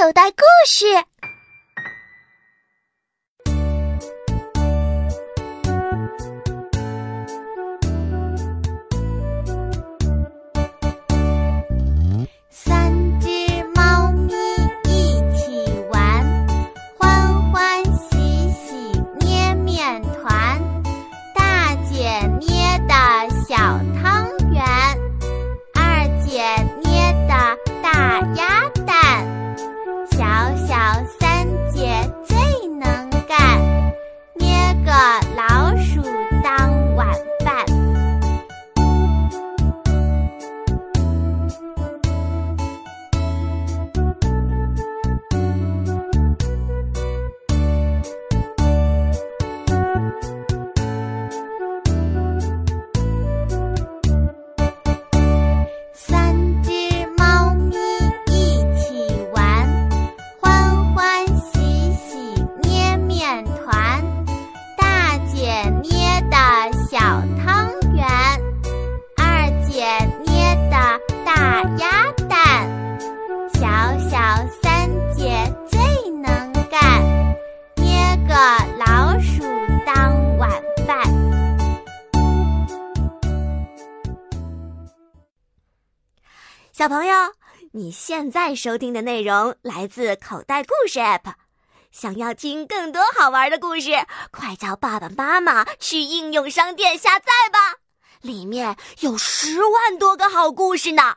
口袋故事。三只猫咪一起玩，欢欢喜喜捏面团。大姐捏的小汤圆，二姐捏的大鸭鸭蛋，小小三姐最能干，捏个老鼠当晚饭。小朋友，你现在收听的内容来自口袋故事 App。想要听更多好玩的故事，快叫爸爸妈妈去应用商店下载吧，里面有十万多个好故事呢。